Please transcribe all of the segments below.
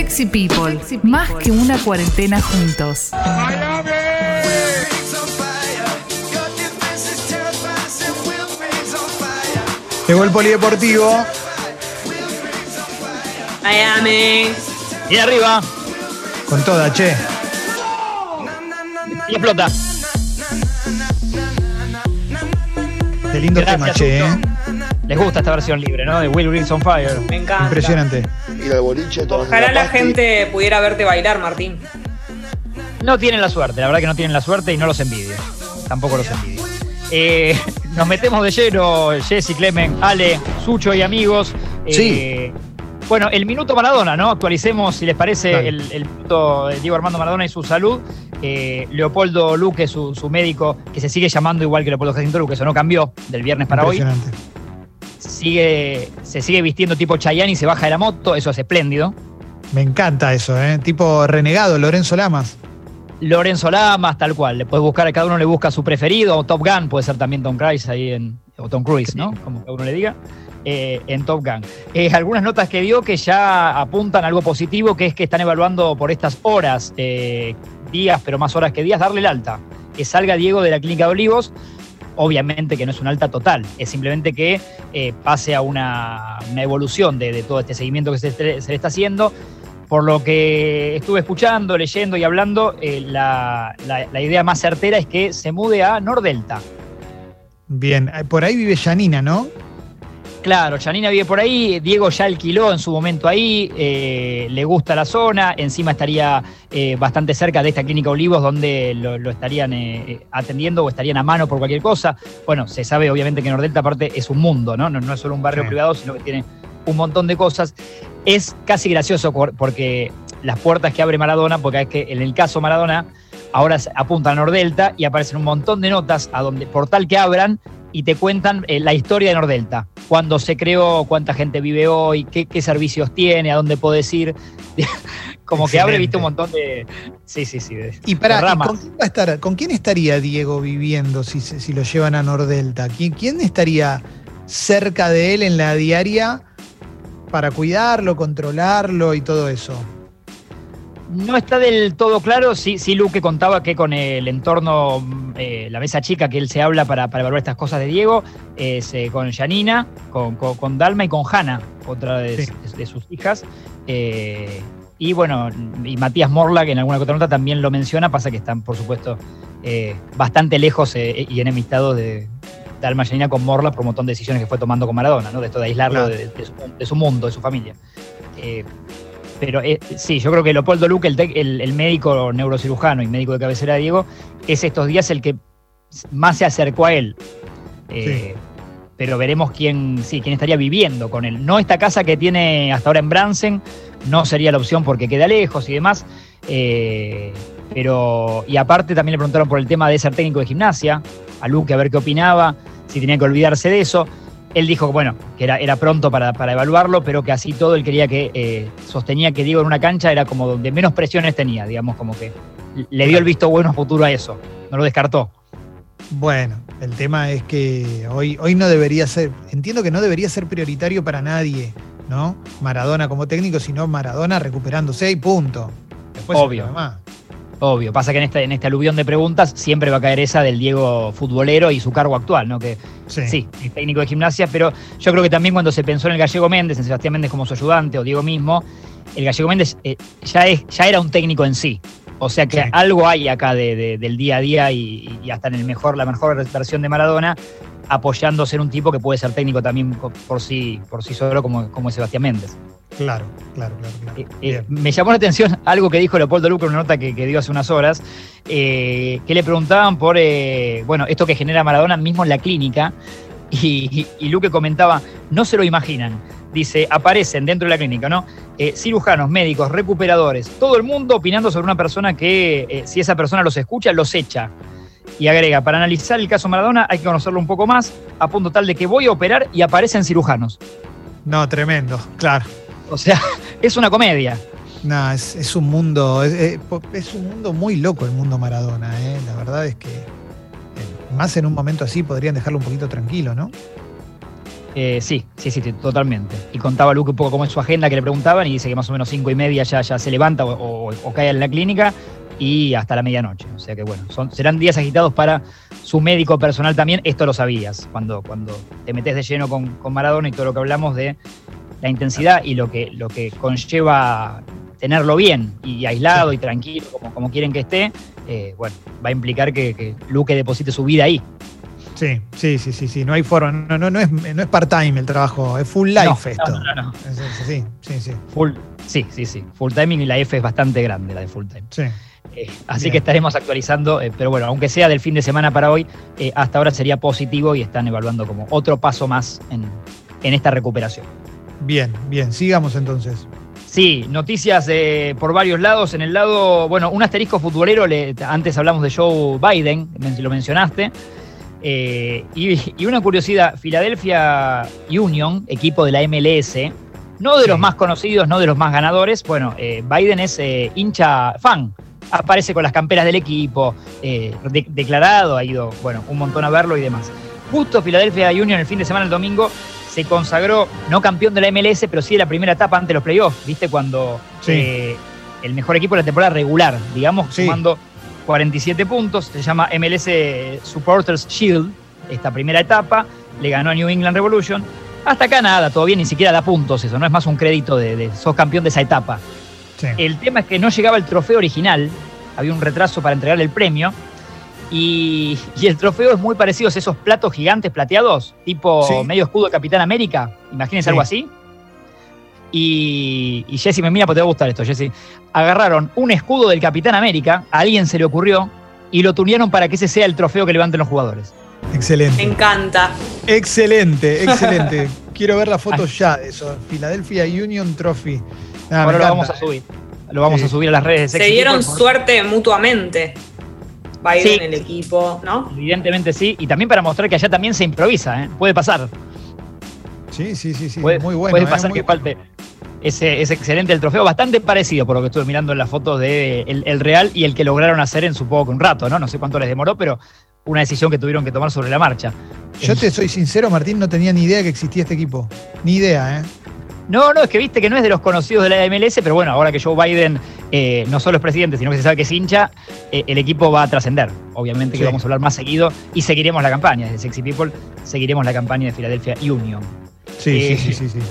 Sexy People, más que una cuarentena juntos. Llegó el polideportivo. Miami. Y arriba. Con toda, che. Y explota. Qué lindo Gracias, tema, che. ¿eh? Les gusta esta versión libre, ¿no? De Will Wheels on Fire. Me encanta. Impresionante. Ir al boliche, Ojalá la gente pudiera verte bailar, Martín. No tienen la suerte, la verdad que no tienen la suerte y no los envidio. Tampoco los envidio. Eh, nos metemos de lleno, Jesse, Clemen, Ale, Sucho y amigos. Eh, Sí. Bueno, el minuto Maradona, ¿no? Actualicemos, si les parece, el minuto de Diego Armando Maradona y su salud. Eh, Leopoldo Luque, su, su médico, que se sigue llamando igual que Leopoldo Jacinto Luque, eso no cambió del viernes para hoy. Sigue, se sigue vistiendo tipo Chayanne y se baja de la moto, eso es espléndido. Me encanta eso, ¿eh? Tipo renegado, Lorenzo Lamas. Lorenzo Lamas, tal cual. Le puedes buscar, cada uno le busca su preferido, o Top Gun, puede ser también Tom Cruise ahí en. O Tom Cruise, ¿no? Como cada uno le diga. eh, en Top Gun. Eh, algunas notas que dio que ya apuntan a algo positivo, que es que están evaluando por estas horas, eh, días, pero más horas que días, darle el alta. Que salga Diego de la Clínica de Olivos. Obviamente que no es un alta total, es simplemente que eh, pase a una, una evolución de, todo este seguimiento que se, le está haciendo. Por lo que estuve escuchando, leyendo y hablando, eh, la, la- la idea más certera es que se mude a Nordelta. Bien, eh, por ahí vive Janina, ¿no? Claro, Janina vive por ahí, Diego ya alquiló en su momento ahí, eh, le gusta la zona, encima estaría eh, bastante cerca de esta clínica Olivos donde lo, lo estarían eh, atendiendo o estarían a mano por cualquier cosa. Bueno, se sabe obviamente que Nordelta aparte es un mundo, ¿no? No, no es solo un barrio Sí. privado, sino que tiene un montón de cosas. Es casi gracioso por- porque las puertas que abre Maradona, porque es que en el caso Maradona, ahora apunta a Nordelta y aparecen un montón de notas a donde, por tal que abran, y te cuentan la historia de Nordelta. Cuándo se creó, cuánta gente vive hoy, qué, qué servicios tiene, a dónde puedes ir. Como que abre, viste, un montón de. Sí, sí, sí. de- Y para, de ramas. ¿con quién va a estar? ¿Con quién estaría Diego viviendo si, si lo llevan a Nordelta? ¿Quién, quién estaría cerca de él en la diaria para cuidarlo, controlarlo y todo eso? No está del todo claro. Sí, sí, Luque contaba que con el entorno, mm, eh, la mesa chica que él se habla para, para evaluar estas cosas de Diego, es eh, con Janina, con, con- con Dalma y con Hanna, otra de, Sí. de- de sus hijas. Eh, y bueno, y Matías Morla, que en alguna otra nota también lo menciona, pasa que están, por supuesto, bastante lejos y enemistados de Dalma y Janina con Morla por un montón de decisiones que fue tomando con Maradona, ¿no? De esto de aislarlo Claro. de, de su, de su mundo, de su familia. Eh, pero eh, sí, yo creo que Leopoldo Luque, el, el- el médico neurocirujano y médico de cabecera de Diego, es estos días el que más se acercó a él. Eh, Pero veremos quién, sí, quién estaría viviendo con él. No esta casa que tiene hasta ahora en Bransen, no sería la opción porque queda lejos y demás. Eh, pero, y aparte también le preguntaron por el tema de ser técnico de gimnasia, a Luque a ver qué opinaba, si tenía que olvidarse de eso. Él dijo que, bueno, que era, era pronto para, para evaluarlo, pero que así todo él quería que eh, sostenía que Diego en una cancha era como donde menos presiones tenía, digamos, como que le dio el visto bueno a futuro a eso, no lo descartó. Bueno, el tema es que hoy, hoy no debería ser, entiendo que no debería ser prioritario para nadie, ¿no? Maradona como técnico, sino Maradona recuperándose y punto. Después Obvio. más. Obvio, pasa que en este, en este aluvión de preguntas siempre va a caer esa del Diego futbolero y su cargo actual, ¿no? Que Sí. sí, es técnico de gimnasia, pero yo creo que también cuando se pensó en el Gallego Méndez, en Sebastián Méndez como su ayudante o Diego mismo, el Gallego Méndez eh, ya, es, ya era un técnico en sí. O sea que algo hay acá de- de- del día a día y, y hasta en el mejor, la mejor versión de Maradona, apoyándose en un tipo que puede ser técnico también por sí, por sí solo como, como es Sebastián Méndez. Claro, claro, claro. claro. Eh, eh, me llamó la atención algo que dijo Leopoldo Luque en una nota que, que dio hace unas horas, eh, que le preguntaban por, bueno, esto que genera Maradona mismo en la clínica, y, y- y Luque comentaba, no se lo imaginan. Dice, aparecen dentro de la clínica, ¿no? Eh, cirujanos, médicos, recuperadores, todo el mundo opinando sobre una persona que, eh, si esa persona los escucha, los echa. Y agrega, para analizar el caso Maradona hay que conocerlo un poco más, a punto tal de que voy a operar y aparecen cirujanos. No, tremendo, claro. O sea, es una comedia. No, es, es un mundo, es, es- un mundo muy loco el mundo Maradona, ¿eh? La verdad es que eh, más en un momento así podrían dejarlo un poquito tranquilo, ¿no? Eh, sí, sí, sí, totalmente. Y contaba Luke un poco cómo es su agenda que le preguntaban y dice que más o menos cinco y media ya, ya se levanta o, cae en la clínica y hasta la medianoche. O sea que bueno, son, serán días agitados para su médico personal también. Esto lo sabías, cuando, cuando te metes de lleno con, con Maradona y todo lo que hablamos de la intensidad y lo que, lo que conlleva tenerlo bien y aislado y tranquilo, como, como quieren que esté, eh, bueno, va a implicar que Luque deposite su vida ahí. Sí, sí, sí, sí, sí. No hay forma. No, no, no es, no es part-time el trabajo, es full life No, esto. no, no, no. Sí, sí, sí. Full, sí, sí, sí. Full timing y la F es bastante grande, la de full time. sí. Eh, así Bien. que estaremos actualizando, eh, pero bueno, aunque sea del fin de semana para hoy, eh, hasta ahora sería positivo y están evaluando como otro paso más en, en esta recuperación. Bien, bien. Sigamos entonces. Sí, noticias eh, por varios lados. En el lado, bueno, un asterisco futbolero, le- antes hablamos de Joe Biden, lo mencionaste. Eh, y, y una curiosidad, Philadelphia Union, equipo de la MLS, no de los más conocidos, no de los más ganadores, bueno, eh, Biden es eh, hincha fan, aparece con las camperas del equipo, de- declarado, ha ido, bueno, un montón a verlo y demás. Justo Philadelphia Union el fin de semana, el domingo, se consagró, no campeón de la MLS, pero sí de la primera etapa ante los playoffs, ¿viste? Cuando Sí. el mejor equipo de la temporada regular, digamos, Sí. sumando 47 puntos, se llama MLS Supporters Shield, esta primera etapa, le ganó a New England Revolution. Hasta acá nada, todavía ni siquiera da puntos eso, no es más un crédito de, de sos campeón de esa etapa. Sí. El tema es que no llegaba el trofeo original, había un retraso para entregarle el premio. Y, y el trofeo es muy parecido a esos platos gigantes plateados, tipo Sí. medio escudo de Capitán América. Imagínense Sí. algo así. Y, y Jesse me mira, porque te va a gustar esto, Jesse. Agarraron un escudo del Capitán América, a alguien se le ocurrió, y lo tunearon para que ese sea el trofeo que levanten los jugadores. Me Excelente. encanta. Excelente, excelente. Quiero ver la foto ya de eso. Philadelphia Union Trophy. Ah, me Ahora lo vamos a subir. Lo vamos Sí. a subir a las redes de Se dieron People, suerte mutuamente. Biden, Sí. el equipo, ¿no? Evidentemente sí, y también para mostrar que allá también se improvisa, ¿eh? puede pasar. Sí, sí, sí, sí. puede, muy bueno. puede eh, pasar que bueno. falte. Ese, es excelente el trofeo, bastante parecido por lo que estuve mirando en las fotos de el, el Real y el que lograron hacer en supongo que un rato, ¿no? No sé cuánto les demoró, pero una decisión que tuvieron que tomar sobre la marcha. Yo te soy sincero, Martín, no tenía ni idea que existía este equipo. Ni idea, ¿eh? No, no, es que viste que no es de los conocidos de la MLS, pero bueno, ahora que Joe Biden eh, no solo es presidente, sino que se sabe que es hincha, eh, el equipo va a trascender. Obviamente Sí. que vamos a hablar más seguido y seguiremos la campaña. Desde Sexy People seguiremos la campaña de Philadelphia Union. Sí, Eh, sí, sí, sí, sí.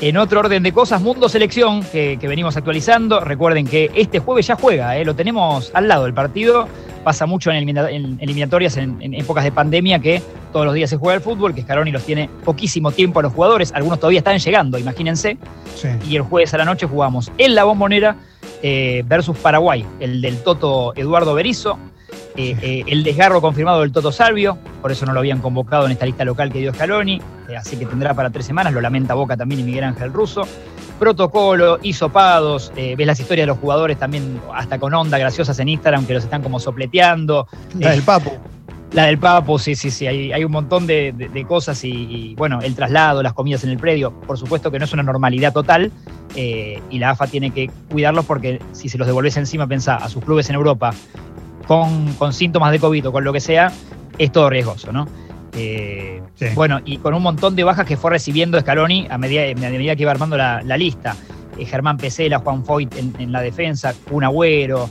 En otro orden de cosas, Mundo Selección, que, que venimos actualizando. Recuerden que este jueves ya juega, ¿eh? lo tenemos al lado del partido. Pasa mucho en, elimina- en eliminatorias en, en épocas de pandemia que todos los días se juega el fútbol, que Scaloni los tiene poquísimo tiempo a los jugadores. Algunos todavía están llegando, imagínense. sí. Y el jueves a la noche jugamos en la bombonera eh, versus Paraguay, el del Toto Eduardo Berizo. Eh, eh, el desgarro confirmado del Toto Salvio, por eso no lo habían convocado en esta lista local que dio Scaloni, eh, así que tendrá para tres semanas, lo lamenta Boca también y Miguel Ángel Russo. Protocolo, hisopados, ves las historias de los jugadores también, hasta con onda graciosas en Instagram, que los están como sopleteando. La del Papu. la del Papo, sí, sí, sí, hay, hay un montón de, de- de cosas y, y, bueno, el traslado, las comidas en el predio, por supuesto que no es una normalidad total eh, y la AFA tiene que cuidarlos porque si se los devolvés encima, pensá, a sus clubes en Europa con, con síntomas de COVID o con lo que sea, es todo riesgoso, ¿no? Eh, Sí. Bueno, y con un montón de bajas que fue recibiendo Scaloni a medida, a medida que iba armando la, la lista. Eh, Germán Pesela, Juan Foyt en, en la defensa, un Agüero,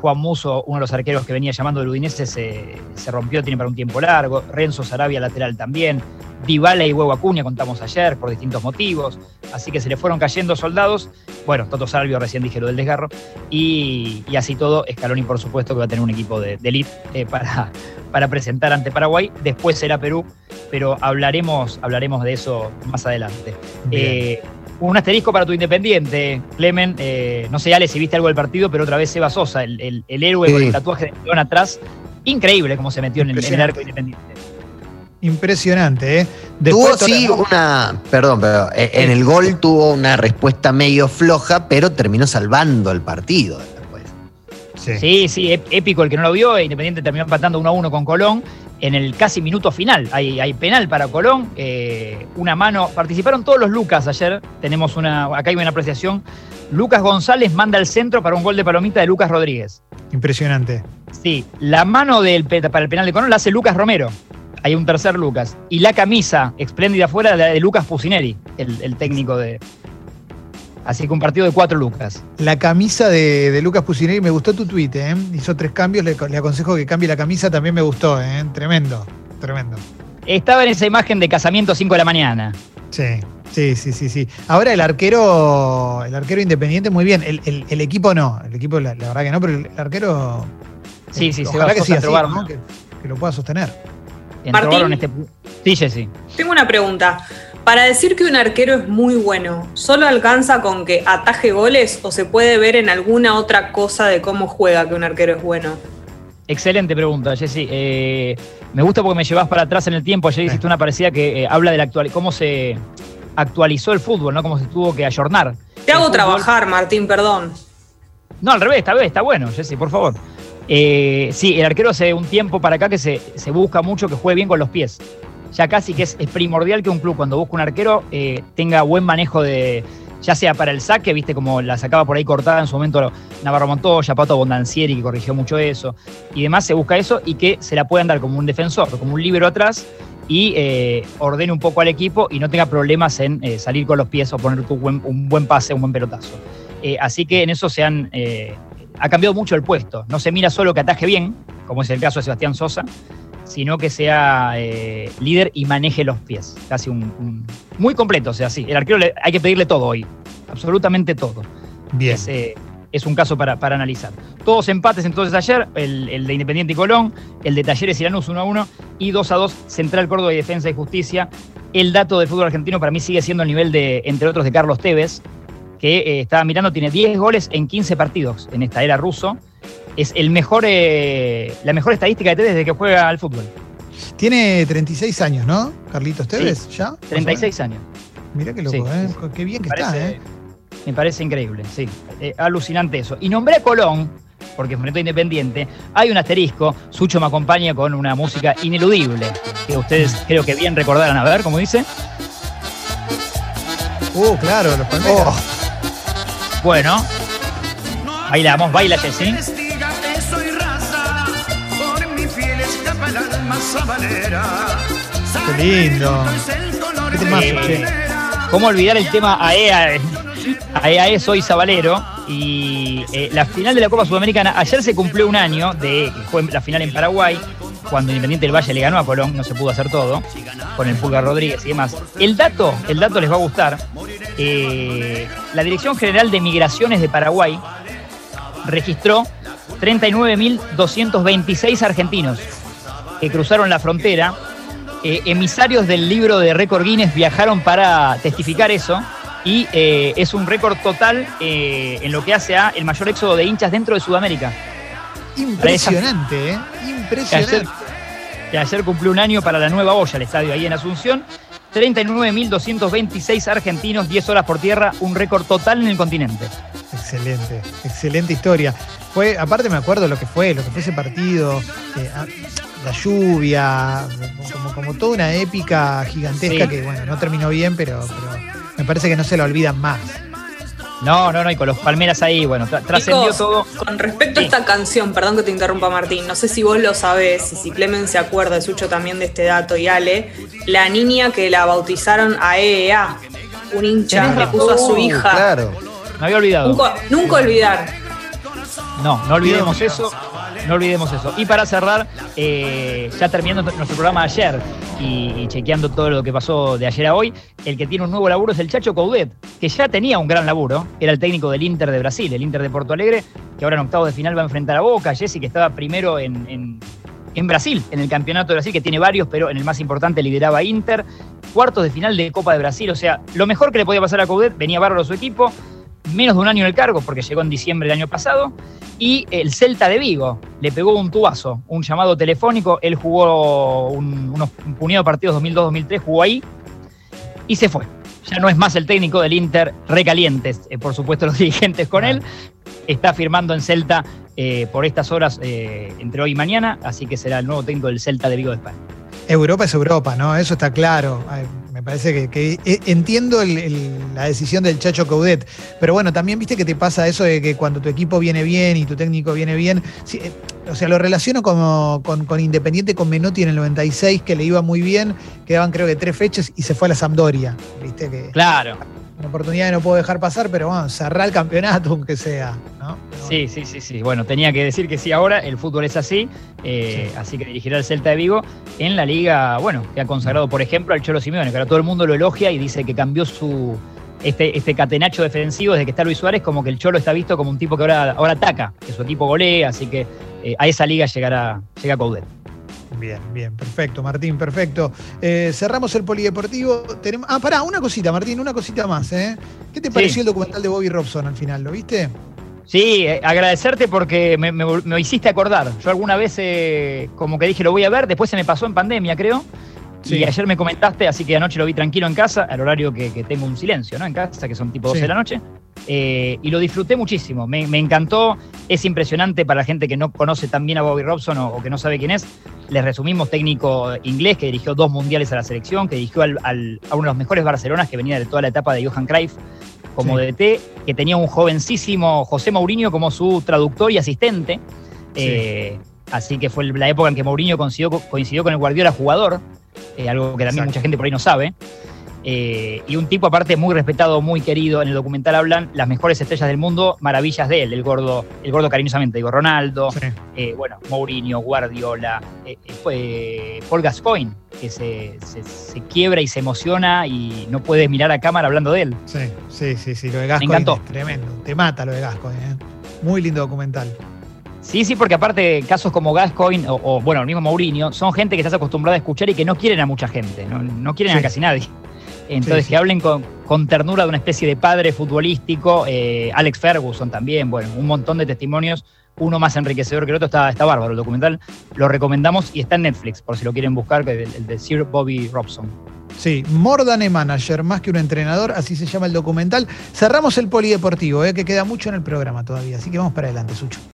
Juan Muso, uno de los arqueros que venía llamando del Udinese, se, se rompió, tiene para un tiempo largo. Renzo Sarabia, lateral también. Dybala y Huevo Acuña, contamos ayer, por distintos motivos. Así que se le fueron cayendo soldados. Bueno, Toto Salvio, recién dije lo del desgarro. Y, y así todo, Scaloni, por supuesto, que va a tener un equipo de, de elite eh, para, para presentar ante Paraguay. Después será Perú, pero hablaremos, hablaremos de eso más adelante. Eh, un asterisco para tu independiente, Clemen. Eh, no sé, Ale, si viste algo del partido, pero otra vez Seba Sosa, el, el- el héroe Sí. con el tatuaje de león atrás. Increíble cómo se metió en el, en el arco independiente. Impresionante, ¿eh? Tuvo sí una, perdón, pero eh, en el gol tuvo una respuesta medio floja, pero terminó salvando el partido después. Sí. Sí, sí, ép- épico el que no lo vio. Independiente terminó empatando 1 a 1 con Colón en el casi minuto final. Hay, hay penal para Colón, eh, una mano. Participaron todos los Lucas ayer. Tenemos una, acá hay una apreciación. Lucas González manda al centro para un gol de palomita de Lucas Rodríguez. Impresionante. Sí, la mano del, para el penal de Colón la hace Lucas Romero. Hay un tercer Lucas. Y la camisa espléndida afuera, la de Lucas Pusineri, el, el técnico de. Así que un partido de cuatro Lucas. La camisa de, de Lucas Pusineri, me gustó tu tweet, ¿eh? Hizo tres cambios, le, le aconsejo que cambie la camisa, también me gustó, ¿eh? Tremendo, tremendo. Estaba en esa imagen de casamiento 5 de la mañana. Sí, sí, sí, sí, sí. Ahora el arquero, el arquero independiente, muy bien. El, el- el equipo no, el equipo la, la verdad que no, pero el, arquero. Sí, sí, se ojalá va que a siga así, trobar, ¿no? ¿no? que, que lo pueda sostener. Entró Martín. en este. Sí, Jessy. Tengo una pregunta. Para decir que un arquero es muy bueno, ¿solo alcanza con que ataje goles o se puede ver en alguna otra cosa de cómo juega que un arquero es bueno? Excelente pregunta, Jessy. Eh, me gusta porque me llevas para atrás en el tiempo. Ayer hiciste una parecida que eh, habla de la actual, cómo se actualizó el fútbol, ¿no? Cómo se tuvo que ayornar. Te hago fútbol- trabajar, Martín, perdón. No, al revés, está está bueno, Jessy, por favor. Eh, sí, el arquero hace un tiempo para acá que se, busca mucho que juegue bien con los pies. Ya casi que es, primordial que un club cuando busca un arquero eh, tenga buen manejo de, ya sea para el saque, viste como la sacaba por ahí cortada en su momento Navarro Montoya, Pato Bondancieri, que corrigió mucho eso, y demás se busca eso y que se la puedan dar como un defensor, como un líbero atrás y eh, ordene un poco al equipo y no tenga problemas en salir con los pies o poner un buen pase, un buen pelotazo. Así que en eso se han, ha cambiado mucho el puesto. No se mira solo que ataje bien, como es el caso de Sebastián Sosa, sino que sea eh, líder y maneje los pies. Casi un, un- muy completo, o sea, sí. El arquero le- hay que pedirle todo hoy, absolutamente todo. Bien. Es, eh, es un caso para, para analizar. Todos empates entonces ayer, el, el de Independiente y Colón, el de Talleres y Lanús 1 a 1 y 2 a 2 Central Córdoba y Defensa y Justicia. El dato del fútbol argentino para mí sigue siendo el nivel de, entre otros, de Carlos Tevez, que eh, estaba mirando, tiene 10 goles en 15 partidos en esta era ruso. Es el mejor, eh, la mejor estadística de Tevez desde que juega al fútbol. Tiene 36 años, ¿no? Carlitos Tevez, ¿ya? Más o 36 años. Mirá qué loco, Sí, ¿eh? sí, Qué bien que Parece- está, ¿eh? Me parece increíble, sí. Eh, alucinante eso. Y nombré a Colón, porque enfrentó a Independiente. Hay un asterisco. Sucho me acompaña con una música ineludible, que ustedes creo que bien recordarán. A ver, ¿cómo dice? Uh, claro, los palmeras. Oh. Bueno, bailamos, baila Jessy. Qué lindo. Es Qué temazo, che. bandera. ¿Cómo olvidar el tema AEA? AEA soy Sabalero y eh, la final de la Copa Sudamericana, ayer se cumplió un año de que fue la final en Paraguay, cuando Independiente del Valle le ganó a Colón, no se pudo hacer todo, con el Pulgar Rodríguez y demás. El dato, el dato les va a gustar. eh, la Dirección General de Migraciones de Paraguay registró 39.226 argentinos que cruzaron la frontera. Eh, emisarios del libro de récord Guinness viajaron para testificar eso y eh, es un récord total en lo que hace a el mayor éxodo de hinchas dentro de Sudamérica. Impresionante, ¿eh? Que ayer, Impresionante. que ayer cumplió un año para la nueva olla, el estadio ahí en Asunción. 39.226 argentinos, 10 horas por tierra, un récord total en el continente. Excelente, excelente historia. Fue, aparte me acuerdo lo que fue, lo que fue ese partido, eh, ah, la lluvia, como, como toda una épica gigantesca Sí. que bueno, no terminó bien, pero, pero me parece que no se la olvidan más. No, no, no, y con los palmeras ahí, bueno, tra- trascendió todo. Con respecto Sí. a esta canción, perdón que te interrumpa Martín, no sé si vos lo sabés, y si Clemen se acuerda, Sucho también de este dato y Ale, la niña que la bautizaron a EEA, un hincha le puso a su Uh, hija. Claro. Me había olvidado. Nunca, nunca olvidar. No, no olvidemos eso. No olvidemos eso. Y para cerrar, eh, ya terminando nuestro programa de ayer y, chequeando todo lo que pasó de ayer a hoy, el que tiene un nuevo laburo es el Chacho Coudet, que ya tenía un gran laburo, era el técnico del Inter de Brasil, el Inter de Porto Alegre, que ahora en octavo de final va a enfrentar a Boca, Jesse, que estaba primero en, en- en Brasil, en el campeonato de Brasil, que tiene varios, pero en el más importante lideraba Inter, cuartos de final de Copa de Brasil, o sea, lo mejor que le podía pasar a Coudet, venía bárbaro su equipo, menos de un año en el cargo, porque llegó en diciembre del año pasado, y el Celta de Vigo le pegó un tubazo, un llamado telefónico, él jugó un, unos un de partidos 2002-2003, jugó ahí y se fue. Ya no es más el técnico del Inter, recalientes, eh, por supuesto, los dirigentes con él. Está firmando en Celta eh, por estas horas eh, entre hoy y mañana, así que será el nuevo técnico del Celta de Vigo de España. Europa es Europa, ¿no? Eso está claro. Parece que, eh, entiendo la decisión del Chacho Coudet, pero bueno, también viste que te pasa eso de que cuando tu equipo viene bien y tu técnico viene bien, eh, o sea, lo relaciono como, con, con Independiente, con Menotti en el 96, que le iba muy bien, quedaban creo que tres fechas y se fue a la Sampdoria, viste que Claro. Una oportunidad que no puedo dejar pasar, pero bueno, cerrar el campeonato aunque sea, ¿no? Pero Sí, sí, sí, sí. Bueno, tenía que decir que sí ahora, el fútbol es así, eh, así que dirigirá el Celta de Vigo en la liga, bueno, que ha consagrado, por ejemplo, al Cholo Simeone, que ahora todo el mundo lo elogia y dice que cambió su este, este catenacho defensivo desde que está Luis Suárez, como que el Cholo está visto como un tipo que ahora, ahora ataca, que su equipo golea, así que eh, a esa liga llegará, llega Coudet. Bien, bien, perfecto, Martín, perfecto. Eh, cerramos el polideportivo. Tenemos, ah, pará, una cosita, Martín, una cosita más, ¿eh? ¿Qué te Sí. pareció el documental de Bobby Robson al final? ¿Lo viste? Sí, eh, agradecerte porque me, me hiciste acordar. Yo alguna vez eh, como que dije lo voy a ver, después se me pasó en pandemia, creo. Sí. Y ayer me comentaste, así que anoche lo vi tranquilo en casa, al horario que, que tengo un silencio, ¿no? En casa, que son tipo 12 Sí. de la noche. Eh, y lo disfruté muchísimo. Me, me encantó. Es impresionante para la gente que no conoce tan bien a Bobby Robson o, o que no sabe quién es. Les resumimos técnico inglés que dirigió dos mundiales a la selección, que dirigió al- al- a uno de los mejores Barcelonas que venía de toda la etapa de Johan Cruyff como Sí. DT, que tenía un jovencísimo José Mourinho como su traductor y asistente. Sí. Eh, así que fue la época en que Mourinho coincidió, coincidió con el Guardiola jugador, eh, algo que también Exacto. mucha gente por ahí no sabe. Eh, y un tipo aparte muy respetado, muy querido. En el documental hablan las mejores estrellas del mundo, maravillas de él, el gordo, el gordo cariñosamente, digo, Ronaldo, Sí. eh, bueno, Mourinho, Guardiola, eh, eh, Paul Gascoigne, que se, se- se quiebra y se emociona y no puede mirar a cámara hablando de él. Sí, sí, sí, sí. Lo de Gascoigne encantó. es tremendo. Te mata lo de Gascoigne. Muy lindo documental. Sí, sí, porque aparte casos como Gascoigne o, o, bueno, el mismo Mourinho, son gente que estás acostumbrada a escuchar y que no quieren a mucha gente, no, no quieren Sí. a casi nadie. Entonces, Sí, sí. que hablen con, con ternura de una especie de padre futbolístico, eh, Alex Ferguson también, bueno, un montón de testimonios, uno más enriquecedor que el otro, está, está bárbaro el documental, lo recomendamos y está en Netflix, por si lo quieren buscar, el, el de Sir Bobby Robson. Sí, a Manager, más que un entrenador, así se llama el documental. Cerramos el polideportivo, ¿eh? que queda mucho en el programa todavía, así que vamos para adelante, Sucho.